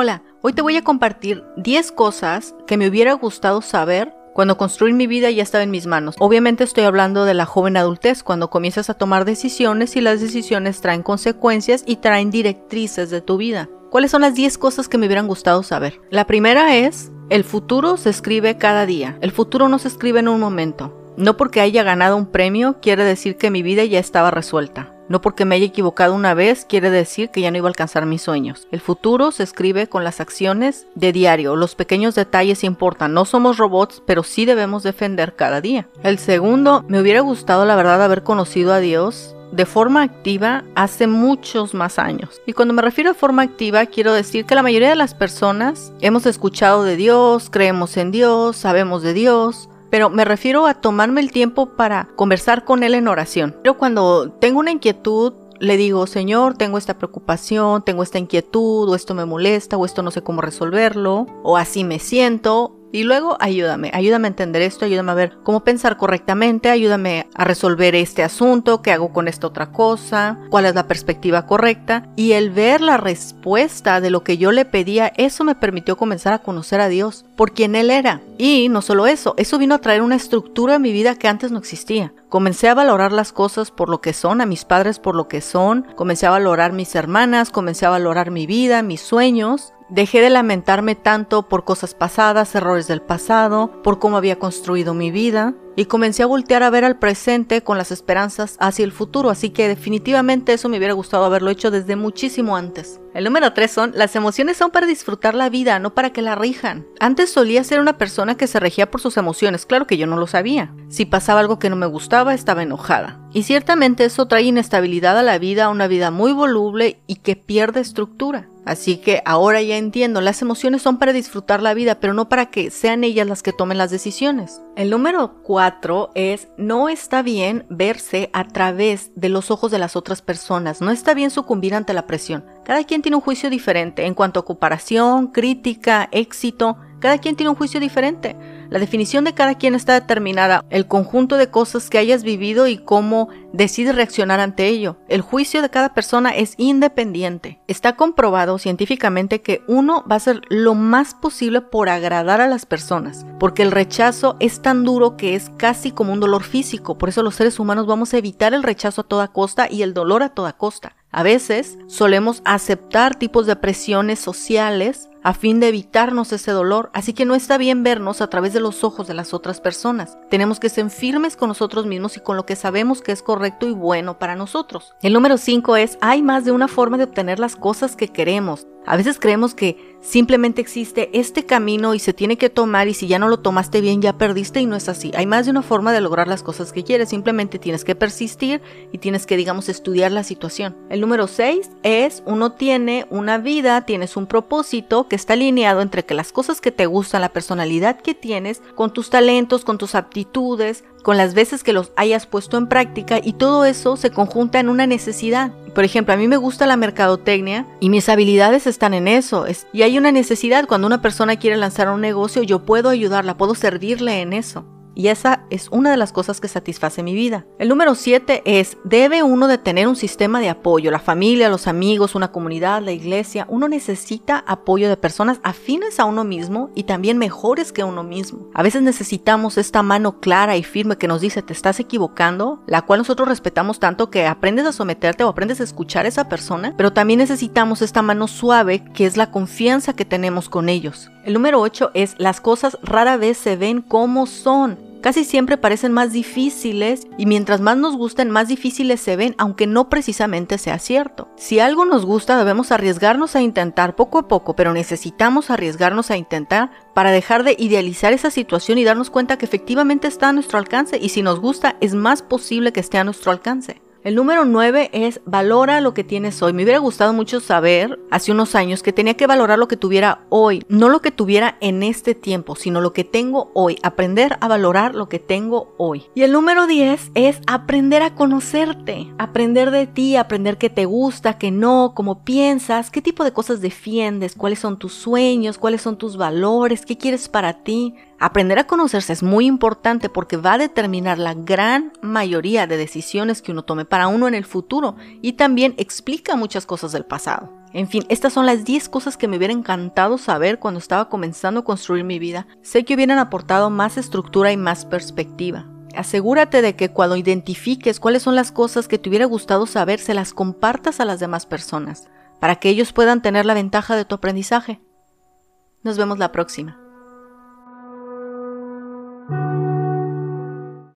Hola, hoy te voy a compartir 10 cosas que me hubiera gustado saber cuando construir mi vida ya estaba en mis manos. Obviamente estoy hablando de la joven adultez, cuando comienzas a tomar decisiones y las decisiones traen consecuencias y traen directrices de tu vida. ¿Cuáles son las 10 cosas que me hubieran gustado saber? La primera es, el futuro se escribe cada día. El futuro no se escribe en un momento. No porque haya ganado un premio quiere decir que mi vida ya estaba resuelta. No porque me haya equivocado una vez quiere decir que ya no iba a alcanzar mis sueños. El futuro se escribe con las acciones de diario. Los pequeños detalles importan. No somos robots, pero sí debemos defender cada día. El segundo, me hubiera gustado la verdad haber conocido a Dios de forma activa hace muchos más años. Y cuando me refiero a forma activa, quiero decir que la mayoría de las personas hemos escuchado de Dios, creemos en Dios, sabemos de Dios, pero me refiero a tomarme el tiempo para conversar con Él en oración. Pero cuando tengo una inquietud, le digo, Señor, tengo esta preocupación, tengo esta inquietud, o esto me molesta, o esto no sé cómo resolverlo, o así me siento, y luego ayúdame, ayúdame a entender esto, ayúdame a ver cómo pensar correctamente, ayúdame a resolver este asunto, qué hago con esta otra cosa, cuál es la perspectiva correcta. Y el ver la respuesta de lo que yo le pedía, eso me permitió comenzar a conocer a Dios por quien Él era. Y no solo eso, eso vino a traer una estructura en mi vida que antes no existía. Comencé a valorar las cosas por lo que son, a mis padres por lo que son, comencé a valorar mis hermanas, comencé a valorar mi vida, mis sueños, Dejé de lamentarme tanto por cosas pasadas, errores del pasado, por cómo había construido mi vida y comencé a voltear a ver al presente con las esperanzas hacia el futuro, así que definitivamente eso me hubiera gustado haberlo hecho desde muchísimo antes. El número 3 son, las emociones son para disfrutar la vida, no para que la rijan. Antes solía ser una persona que se regía por sus emociones, claro que yo no lo sabía. Si pasaba algo que no me gustaba, estaba enojada. Y ciertamente eso trae inestabilidad a la vida, una vida muy voluble y que pierde estructura. Así que ahora ya entiendo, las emociones son para disfrutar la vida, pero no para que sean ellas las que tomen las decisiones. El número 4 es, no está bien verse a través de los ojos de las otras personas, no está bien sucumbir ante la presión. Cada quien tiene un juicio diferente en cuanto a comparación, crítica, éxito, cada quien tiene un juicio diferente. La definición de cada quien está determinada, el conjunto de cosas que hayas vivido y cómo decides reaccionar ante ello. El juicio de cada persona es independiente. Está comprobado científicamente que uno va a hacer lo más posible por agradar a las personas, porque el rechazo es tan duro que es casi como un dolor físico. Por eso los seres humanos vamos a evitar el rechazo a toda costa y el dolor a toda costa. A veces solemos aceptar tipos de presiones sociales a fin de evitarnos ese dolor, así que no está bien vernos a través de los ojos de las otras personas. Tenemos que ser firmes con nosotros mismos y con lo que sabemos que es correcto y bueno para nosotros. El número 5 es, hay más de una forma de obtener las cosas que queremos. A veces creemos que simplemente existe este camino y se tiene que tomar y si ya no lo tomaste bien ya perdiste y no es así. Hay más de una forma de lograr las cosas que quieres, simplemente tienes que persistir y tienes que, digamos, estudiar la situación. El número 6 es, uno tiene una vida, tienes un propósito que está alineado entre que las cosas que te gustan, la personalidad que tienes, con tus talentos, con tus aptitudes, con las veces que los hayas puesto en práctica y todo eso se conjunta en una necesidad. Por ejemplo, a mí me gusta la mercadotecnia y mis habilidades están en eso. y hay una necesidad. Cuando una persona quiere lanzar un negocio, yo puedo ayudarla, puedo servirle en eso y esa es una de las cosas que satisface mi vida. El número 7 es, debe uno de tener un sistema de apoyo, la familia, los amigos, una comunidad, la iglesia. Uno necesita apoyo de personas afines a uno mismo y también mejores que uno mismo. A veces necesitamos esta mano clara y firme que nos dice te estás equivocando, la cual nosotros respetamos tanto que aprendes a someterte o aprendes a escuchar a esa persona, pero también necesitamos esta mano suave que es la confianza que tenemos con ellos. El número 8 es las cosas rara vez se ven como son casi siempre parecen más difíciles y mientras más nos gusten, más difíciles se ven, aunque no precisamente sea cierto. Si algo nos gusta, debemos arriesgarnos a intentar poco a poco, pero necesitamos arriesgarnos a intentar para dejar de idealizar esa situación y darnos cuenta que efectivamente está a nuestro alcance y si nos gusta, es más posible que esté a nuestro alcance. El número 9 es valora lo que tienes hoy. Me hubiera gustado mucho saber hace unos años que tenía que valorar lo que tuviera hoy, no lo que tuviera en este tiempo, sino lo que tengo hoy. Aprender a valorar lo que tengo hoy. Y el número 10 es aprender a conocerte, aprender de ti, aprender qué te gusta, qué no, cómo piensas, qué tipo de cosas defiendes, cuáles son tus sueños, cuáles son tus valores, qué quieres para ti. Aprender a conocerse es muy importante porque va a determinar la gran mayoría de decisiones que uno tome para uno en el futuro y también explica muchas cosas del pasado. En fin, estas son las 10 cosas que me hubiera encantado saber cuando estaba comenzando a construir mi vida. Sé que hubieran aportado más estructura y más perspectiva. Asegúrate de que cuando identifiques cuáles son las cosas que te hubiera gustado saber, se las compartas a las demás personas, para que ellos puedan tener la ventaja de tu aprendizaje. Nos vemos la próxima.